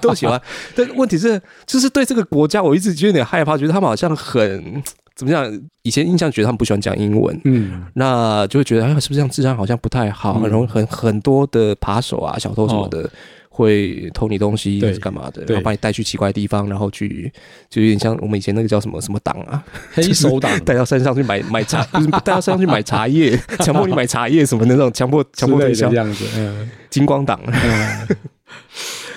都喜欢。但问题是，就是对这个国家，我一直觉得有点害怕，觉得他们好像很怎么讲？以前印象觉得他们不喜欢讲英文，嗯，那就会觉得，哎，是不是这样治安好像不太好，嗯。很容易很很多的扒手啊、小偷什么的。会偷你东西干嘛的，然后把你带去奇怪的地方，然后去就有点像我们以前那个叫什么什么党啊，黑手党。带到山上去买买茶，不是带到山上去买茶叶，强迫你买茶叶什么的那种，强迫强迫推销。这，样子，嗯。金光党，嗯。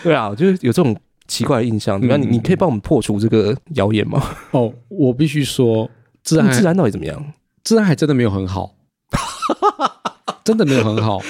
对啊，就是有这种奇怪的印象。那你嗯你你可以帮我们破除这个谣言吗？哦，我必须说，治安治安到底怎么样？治安还真的没有很好，真的没有很好。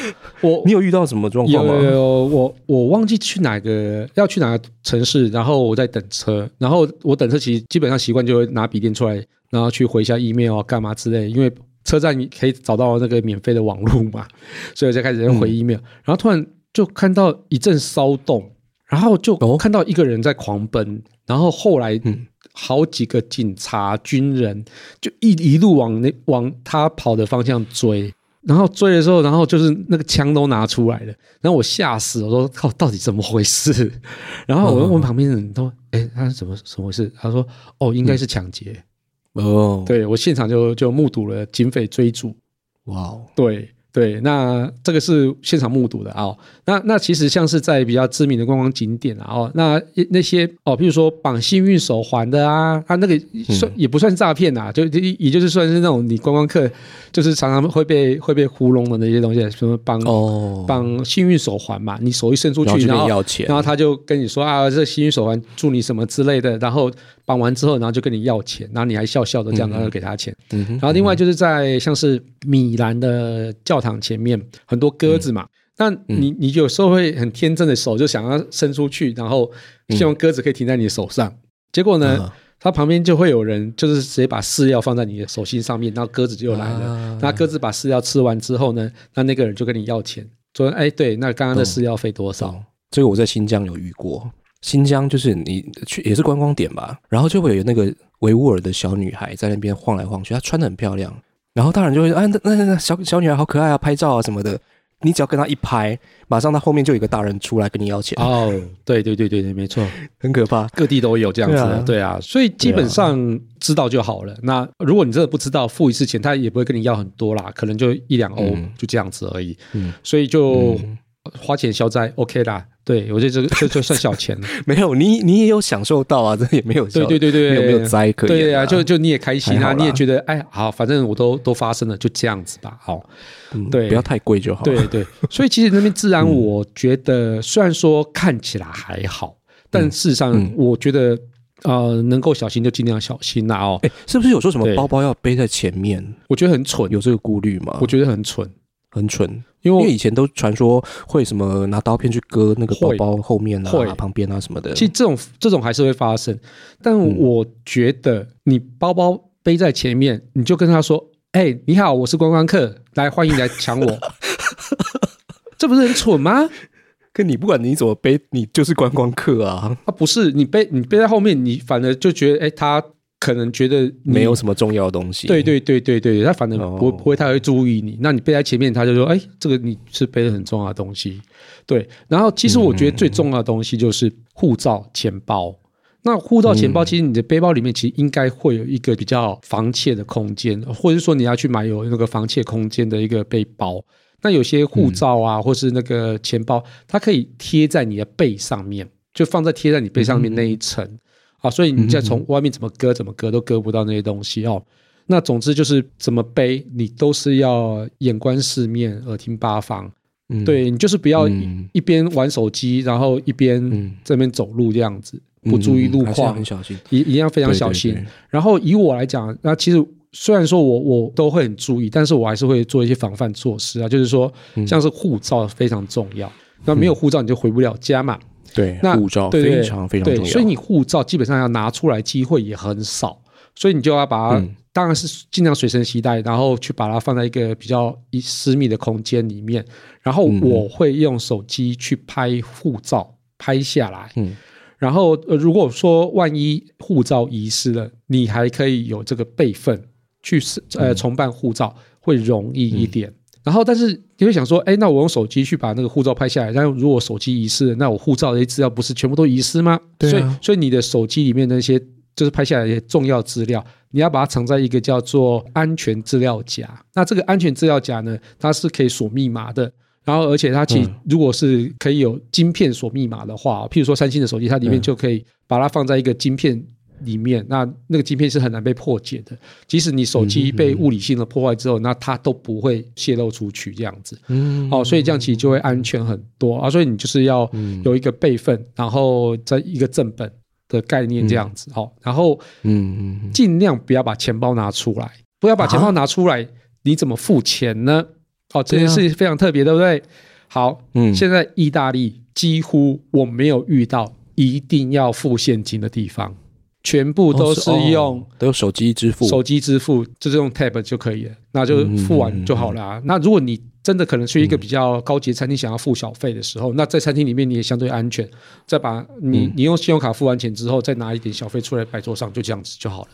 我 你有遇到什么状况吗？有有，我我忘记去哪个要去哪个城市，然后我在等车，然后我等车其实基本上习惯就会拿笔电出来，然后去回一下 email 啊干嘛之类，因为车站你可以找到那个免费的网络嘛，所以我就开始在回 email，、然后突然就看到一阵骚动，然后就哦。看到一个人在狂奔，然后后来嗯。好几个警察、军人就一一路往那往他跑的方向追，然后追的时候，然后就是那个枪都拿出来了，然后我吓死，我说靠，到底怎么回事？然后我就问旁边的人，都哎，他是怎么怎么回事？他说哦，应该是抢劫。哦，对我现场就就目睹了警匪追逐，哇哦，对对，那这个是现场目睹的啊、哦。那那其实像是在比较知名的观光景点啊，哦，那那些哦，譬如说绑幸运手环的啊，啊，那个算、也不算诈骗呐，就就也就是算是那种你观光客就是常常会被会被糊弄的那些东西，什么绑、哦，绑幸运手环嘛，你手一伸出去，然后然后他就跟你说啊，这幸运手环祝你什么之类的，然后绑完之后，然后就跟你要钱，然后你还笑笑的这样，然后给他钱。嗯然后另外就是在像是米兰的教堂前面很多鸽子嘛，那你你有时候会很天真的手就想要伸出去，然后希望鸽子可以停在你的手上，结果呢，啊它旁边就会有人就是直接把饲料放在你的手心上面，然后鸽子就来了。啊。那鸽子把饲料吃完之后呢，那那个人就跟你要钱，说哎对，那刚刚的饲料费多少？哦这个我在新疆有遇过。新疆就是你去也是观光点吧，然后就会有那个维吾尔的小女孩在那边晃来晃去，她穿的很漂亮，然后大人就会说啊，那那那那小小女孩好可爱啊，拍照啊什么的。你只要跟她一拍，马上她后面就有一个大人出来跟你要钱，哦，对对对对对，没错，很可怕。各地都有这样子的，对啊，所以基本上知道就好了。那如果你真的不知道，付一次钱，他也不会跟你要很多啦，可能就一两欧，嗯就这样子而已。嗯所以就嗯花钱消灾，OK 啦。对我觉得这个这就算小钱了。没有你，你也有享受到啊，这也没有对对对对，没有没有灾可言、对啊，就就你也开心啊，你也觉得哎好，反正我都都发生了，就这样子吧。好，嗯对不要太贵就好。对对，所以其实那边治安，嗯我觉得虽然说看起来还好，但事实上嗯我觉得呃能够小心就尽量小心啦哦。哎，是不是有说什么包包要背在前面？我觉得很蠢，有这个顾虑吗？我觉得很蠢，很蠢，因为以前都传说会什么拿刀片去割那个包包后面会啊、旁边啊什么的。其实这种这种还是会发生，但嗯我觉得你包包背在前面，你就跟他说：“哎、你好，我是观光客，来欢迎来抢我。”这不是很蠢吗？可你不管你怎么背，你就是观光客啊，啊，不是你背你背在后面，你反而就觉得，哎、他可能觉得你没有什么重要的东西。对对对对对，他反正不、哦不会太会注意你。那你背在前面，他就说：“哎，这个你是背的很重要的东西。”对。然后其实我觉得最重要的东西就是护照、钱包。那护照、钱包，其实你的背包里面其实应该会有一个比较防窃的空间，或者是说你要去买有那个防窃空间的一个背包。那有些护照啊，或是那个钱包，它可以贴在你的背上面，就放在贴在你背上面那一层。啊，所以你再从外面怎么割怎么割都割不到那些东西哦。那总之就是怎么背，你都是要眼观四面，耳听八方。嗯，对你就是不要一,、边玩手机，然后一边嗯这边走路这样子，嗯不注意路况，很小心，一一定要非常小心。对对对然后以我来讲，那其实虽然说我我都会很注意，但是我还是会做一些防范措施啊，就是说嗯像是护照非常重要。那没有护照你就回不了家嘛。对，那护照非常非常对，重要。所以你护照基本上要拿出来机会也很少，所以你就要把它，嗯当然是尽量随身携带，然后去把它放在一个比较一私密的空间里面，然后嗯我会用手机去拍护照，拍下来。嗯然后，呃，如果说万一护照遗失了，你还可以有这个备份去嗯呃重办护照，会容易一点。然后，但是你会想说，哎，那我用手机去把那个护照拍下来，但如果手机遗失了，那我护照的一些资料不是全部都遗失吗？对啊所以，所以你的手机里面的一些就是拍下来的一些重要资料，你要把它藏在一个叫做安全资料夹。那这个安全资料夹呢，它是可以锁密码的。然后，而且它其实嗯如果是可以有晶片锁密码的话，譬如说三星的手机，它里面嗯就可以把它放在一个晶片里面，那那个晶片是很难被破解的。即使你手机被物理性的破坏之后，那它都不会泄露出去这样子。嗯哦，所以这样其实就会安全很多啊。所以你就是要有一个备份，然后在一个正本的概念这样子。好、然后嗯尽量不要把钱包拿出来，不要把钱包拿出来，你怎么付钱呢？哦，这件事情非常特别，对不对？好，嗯现在意大利几乎我没有遇到一定要付现金的地方，全部都是哦用哦都用手机支付，手机支付，就是用 Tab 就可以了，那就付完就好了啊、那如果你真的可能去一个比较高级的餐厅，想要付小费的时候，那在餐厅里面你也相对安全，再把你你用信用卡付完钱之后，再拿一点小费出来摆桌上，就这样子就好了。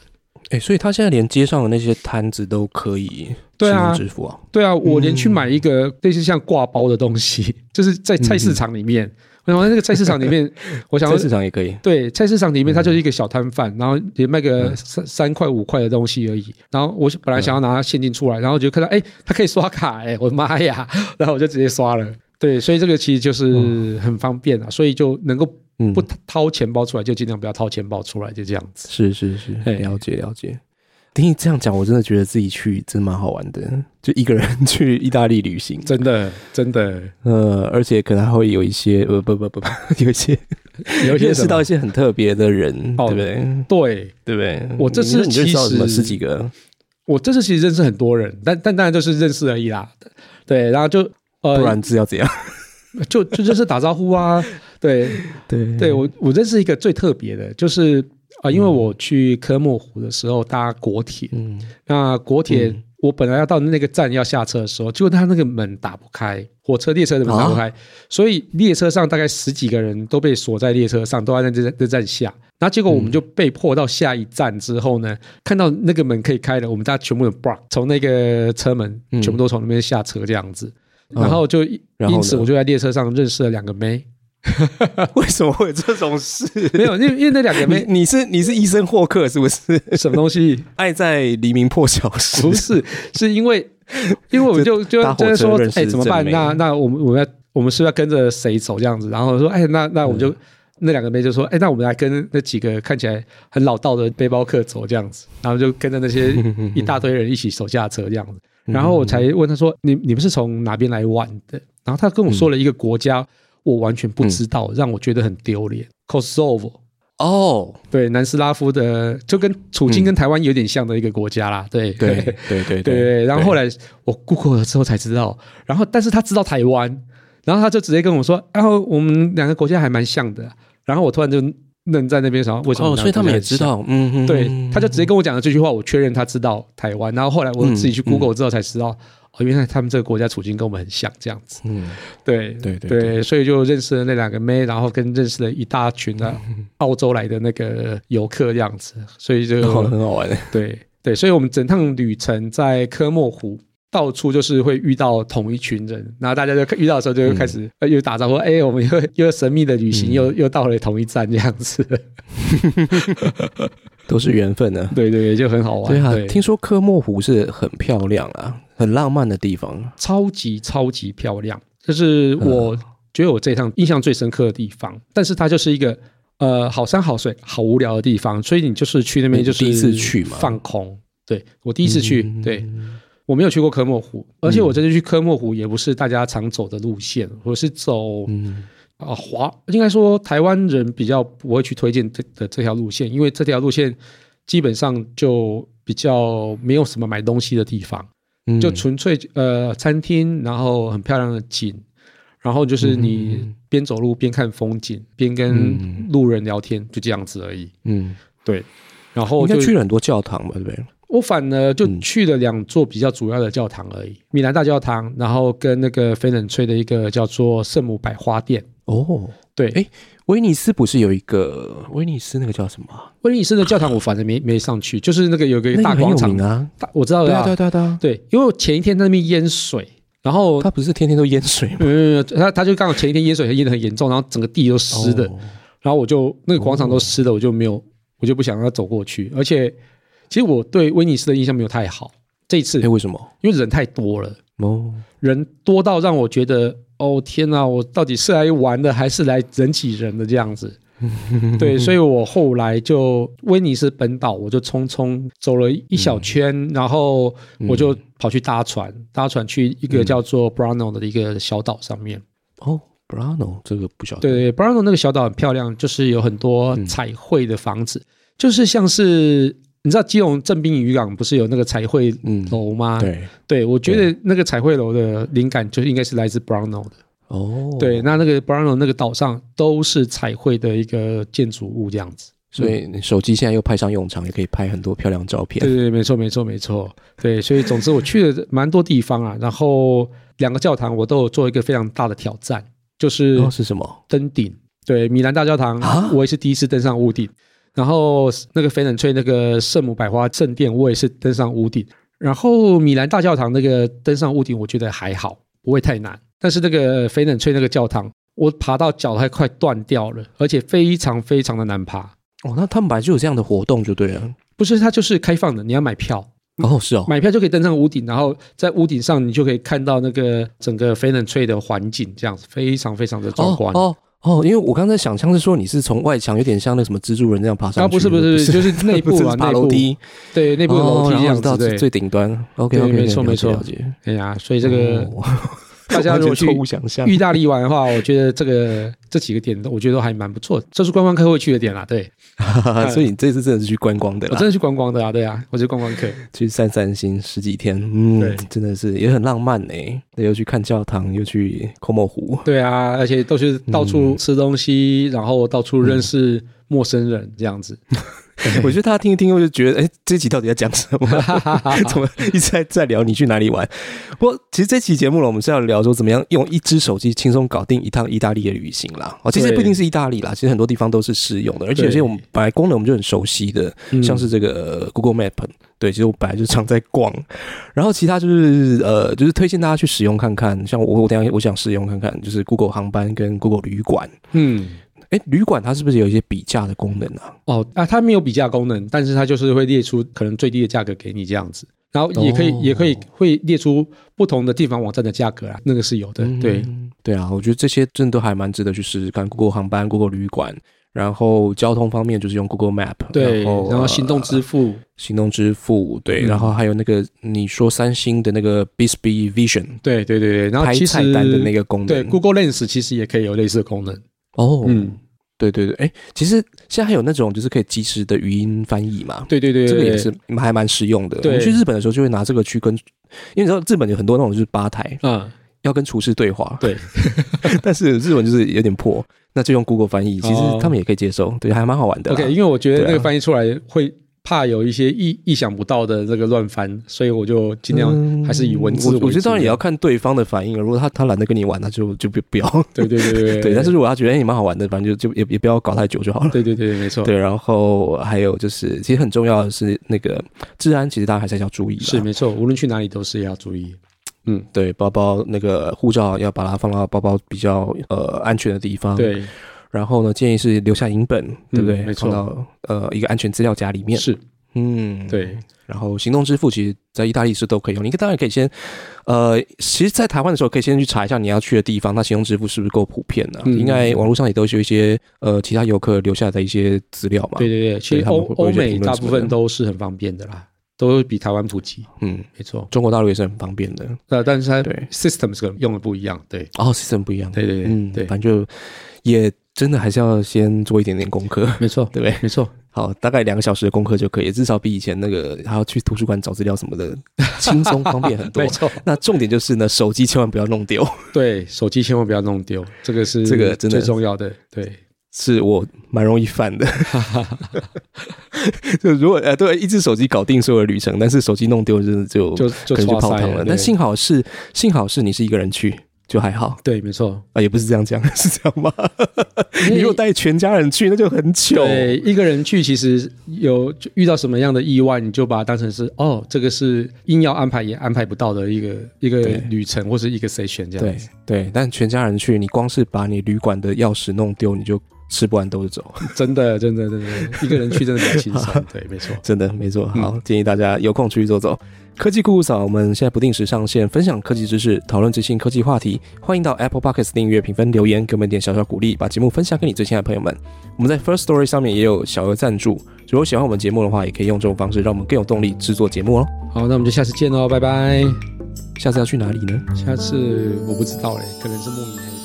哎、所以他现在连街上的那些摊子都可以对啊使用支付啊。对啊，我连去买一个类似像挂包的东西，就是在菜市场里面，我想说那个菜市场里面，我想菜说市场也可以。对，菜市场里面它就是一个小摊贩，然后也卖个三三块五块的东西而已。然后我本来想要拿现金出来，然后就看到哎，它可以刷卡，哎，我的妈呀！然后我就直接刷了。对，所以这个其实就是很方便啊，所以就能够嗯不掏钱包出来，就尽量不要掏钱包出来，就这样子。是是是，嘿了解了解。听你这样讲，我真的觉得自己去真蛮好玩的，就一个人 去意大利旅行，真的，真的呃，而且可能还会有一些呃不不不不，有一些 有一些 认识到一些很特别的人，哦对不对？对对不对？我这次你认识到什么其实十几个？我这次其实认识很多人，但但当然就是认识而已啦。对，然后就呃，不然是要怎样？就就就是打招呼啊，对，对对我我认识一个最特别的，就是啊、因为我去科莫湖的时候搭国铁，嗯那国铁、嗯我本来要到那个站要下车的时候，结果他那个门打不开，火车列车的门打不开，所以列车上大概十几个人都被锁在列车上，都在那这这站下。然后结果我们就被迫到下一站之后呢，看到那个门可以开了，我们大家全部有 block，从那个车门嗯。全部都从那边下车这样子。嗯。然后就因此我就在列车上认识了两个妹，为什么会有这种事？没有，因为因为那两个你妹你是你是医生霍克是不是？什么东西？爱在黎明破晓时，不是，是因为因为我们就就就是说哎，怎么办？那那我们我们要我们是不是要跟着谁走这样子？然后说，哎，那那我们嗯就、那两个妹就说，哎，那我们来跟那几个看起来很老道的背包客走这样子，然后就跟着那些 一大堆人一起走下车这样子。嗯然后我才问他说：“你你们是从哪边来玩的？”然后他跟我说了一个国家，我完全不知道，让我觉得很丢脸。Kosovo，哦，对，南斯拉夫的，就跟处境跟台湾有点像的一个国家啦。对对 对对对，然后后来我 Google 了之后才知道，然后但是他知道台湾，然后他就直接跟我说，然后我们两个国家还蛮像的，然后我突然就愣在那边，想为什么？哦，所以他们也知。道，嗯嗯，对，嗯他就直接跟我讲了这句话，我确认他知道台湾，然后后来我自己去嗯 Google 之后才知道，哦，原来他们这个国家处境跟我们很像，这样子。嗯，对对对对，所以就认识了那两个妹，然后跟认识了一大群的澳洲来的那个游客这样子，所以就很好玩，对对，所以我们整趟旅程在科莫湖。到处就是会遇到同一群人，然后大家就遇到的时候就会开始、呃又打招呼，哎、我们又又神秘的旅行，嗯又又到了同一站这样子，都是缘分呢。对对对，就很好玩。对啊，听说科莫湖是很漂亮啊，很浪漫的地方。超级超级漂亮，这是我觉得我这趟印象最深刻的地方。但是它就是一个呃好山好水好无聊的地方，所以你就是去那边就是第一次去嘛放空。对我第一次去，嗯对我没有去过科莫湖，而且我这次去科莫湖也不是大家常走的路线，我是走嗯啊华，应该说台湾人比较不会去推荐这的这条路线，因为这条路线基本上就比较没有什么买东西的地方。嗯。就纯粹呃餐厅，然后很漂亮的景，然后就是你嗯边走路边看风景，边跟嗯。路人聊天，就这样子而已。嗯，对，然后应该就去了很多教堂吧，对不对？我反而就嗯去了两座比较主要的教堂而已，米兰大教堂，然后跟那个翡冷翠的一个叫做圣母百花殿。哦，对，诶威尼斯不是有一个威尼斯那个叫什么啊？威尼斯的教堂我反正没没上去，就是那个有个那个很有大广场名啊。大我知道的、对啊对啊对啊对啊，对，因为我前一天在那边淹水，然后它不是天天都淹水吗？嗯，他他就刚好前一天淹水淹得很严重，然后整个地都湿的，哦然后我就那个广场都湿的，我就没有，我就不想要走过去。而且，其实我对威尼斯的印象没有太好。这一次哎，，为什么？因为人太多了，哦，人多到让我觉得，哦天哪，我到底是来玩的还是来人挤人的这样子？对，所以我后来就威尼斯本岛，我就匆匆走了一小圈，然后我就跑去搭船，搭船去一个叫做 Brano 的一个小岛上面。哦，Brano 这个不晓得。对对 b r a n o 那个小岛很漂亮，就是有很多嗯彩绘的房子，就是像是你知道基隆正滨渔港不是有那个彩绘嗯，楼吗？，对，对我觉得那个彩绘楼的灵感就应该是来自 Browno 的。哦，对，，那那个 Browno 那个岛上都是彩绘的一个建筑物这样子。所以手机现在又派上用场，也可以拍很多漂亮照片。对对对，没错没错没错。对，所以总之我去了蛮多地方啊，然后两个教堂我都有做一个非常大的挑战，就是是什么？登顶。对，米兰大教堂啊我也是第一次登上屋顶，然后那个翡冷翠那个圣母百花圣殿我也是登上屋顶，然后米兰大教堂那个登上屋顶我觉得还好，不会太难，但是那个翡冷翠那个教堂。我爬到脚还快断掉了，而且非常非常的难爬。哦，那他们本来就有这样的活动，就对了。不是，它就是开放的，你要买票，哦，是哦，买票就可以登上屋顶，然后在屋顶上你就可以看到那个整个翡冷翠的环境，这样子非常非常的壮观。哦哦哦，因为我刚才想象是说你是从外墙有点像那什么蜘蛛人那样爬上去，啊不是不是不是就是 内部啊爬楼梯，对，内部的楼梯这样子，哦到对，最顶端。OK OK，没错没错了解。哎呀，所以这个、哦 大家如果去意大利玩的话，我觉得这个这几个点都我觉得都还蛮不错的，这是观光客会去的点啦。对 所以你这次真的是去观光的，我真的去观光的啊，对啊，我去观光客。去散散心十几天，嗯对，真的是也很浪漫呢。欸又去看教堂，又去科莫湖，对啊，而且都是到处吃东西，然后到处认识陌生人这样子。我觉得大家听一听，我就觉得，哎，这集到底在讲什么？怎么一直在在聊你去哪里玩？不过其实这期节目呢，我们是要聊说怎么样用一只手机轻松搞定一趟意大利的旅行啦。哦，其实对不一定是意大利啦，其实很多地方都是适用的，而且有些我们本来功能我们就很熟悉的，嗯像是这个呃 Google Map，对，其实我本来就常在逛，然后其他就是呃，就是推荐大家去使用看看，像我我等下我想试用看看，就是 Google 航班跟 Google 旅馆，嗯，哎，旅馆它是不是有一些比价的功能啊？哦啊，它没有比价功能，但是它就是会列出可能最低的价格给你这样子，然后也可以、哦也可以会列出不同的地方网站的价格啊，那个是有的。对，嗯对啊，我觉得这些真的都还蛮值得去试试看，Google 航班、Google 旅馆。然后交通方面就是用 Google Map，对，然后然后行动呃支付，行动支付，对，嗯然后还有那个你说三星的那个 Bixby Vision 对对对对，然后拍其实菜单的那个功能，对 Google Lens 其实也可以有类似的功能。哦，嗯，对对对，哎，其实现在还有那种就是可以及时的语音翻译嘛，对对对，对这个也是还蛮实用的。我们去日本的时候就会拿这个去跟，因为你知道日本有很多那种就是吧台嗯，要跟厨师对话，对，但是日文就是有点破，那就用 Google 翻译，其实哦。他们也可以接受，对，还蛮好玩的。OK，因为我觉得那个翻译出来会怕有一些意意想不到的这个乱翻，所以我就尽量嗯还是以文字为主。我我觉得当然也要看对方的反应了。如果他他懒得跟你玩，那就就不不要。对对对对对，但是如果他觉得哎你蛮好玩的，反正就就也也不要搞太久就好了。对对对，没错，对，然后还有就是，其实很重要的是那个治安，其实大家还是要注意。是没错，无论去哪里都是要注意。嗯，对，包包那个护照要把它放到包包比较呃安全的地方。，对，然后呢，建议是留下影本，对不对？没错放到呃一个安全资料夹里面。是，嗯，对，然后行动支付其实在意大利是都可以用，你当然可以先，呃，其实，在台湾的时候可以先去查一下你要去的地方，那行动支付是不是够普遍呢、嗯应该网络上也都是有一些呃其他游客留下的一些资料嘛。对，对对，其实欧欧美大部分都是很方便的啦，都比台湾普及，嗯，没错。中国大陆也是很方便的。那但是它对 systems 用的不一样，对，哦，system 不一样。对对对嗯，对反正就也真的还是要先做一点点功课，没错，对不对？没错，好，大概两个小时的功课就可以，至少比以前那个还要去图书馆找资料什么的轻松方便很多 没。错，那重点就是呢，手机千万不要弄丢。对，手机千万不要弄丢，这个是 这个真的最重要的，对，是我蛮容易犯的。就如果呃对一只手机搞定所有的旅程，但是手机弄丢，真的就就就可能就泡汤了。对但幸好是幸好是你是一个人去，就还好对，没错，啊，也不是这样讲，是这样吗？你如果带全家人去，那就很糗。对，一个人去，其实有就遇到什么样的意外，你就把它当成是哦，这个是硬要安排也安排不到的一个一个旅程或是一个 session 这样对子。对，但全家人去，你光是把你旅馆的钥匙弄丢，你就吃不完兜着走。真的，真的，真的，一个人去真的比较轻松。对，没错。真的没错。嗯好，建议大家有空出去走走。科技酷酷嫂，我们现在不定时上线，分享科技知识，讨论最新科技话题。欢迎到 Apple Podcast 订阅、评分、留言，给我们一点小小鼓励，把节目分享给你最亲爱的朋友们。我们在 First Story 上面也有小额赞助，如果喜欢我们节目的话，也可以用这种方式，让我们更有动力制作节目哦。好，那我们就下次见喽，拜拜。下次要去哪里呢？下次我不知道嘞，可能是慕尼黑。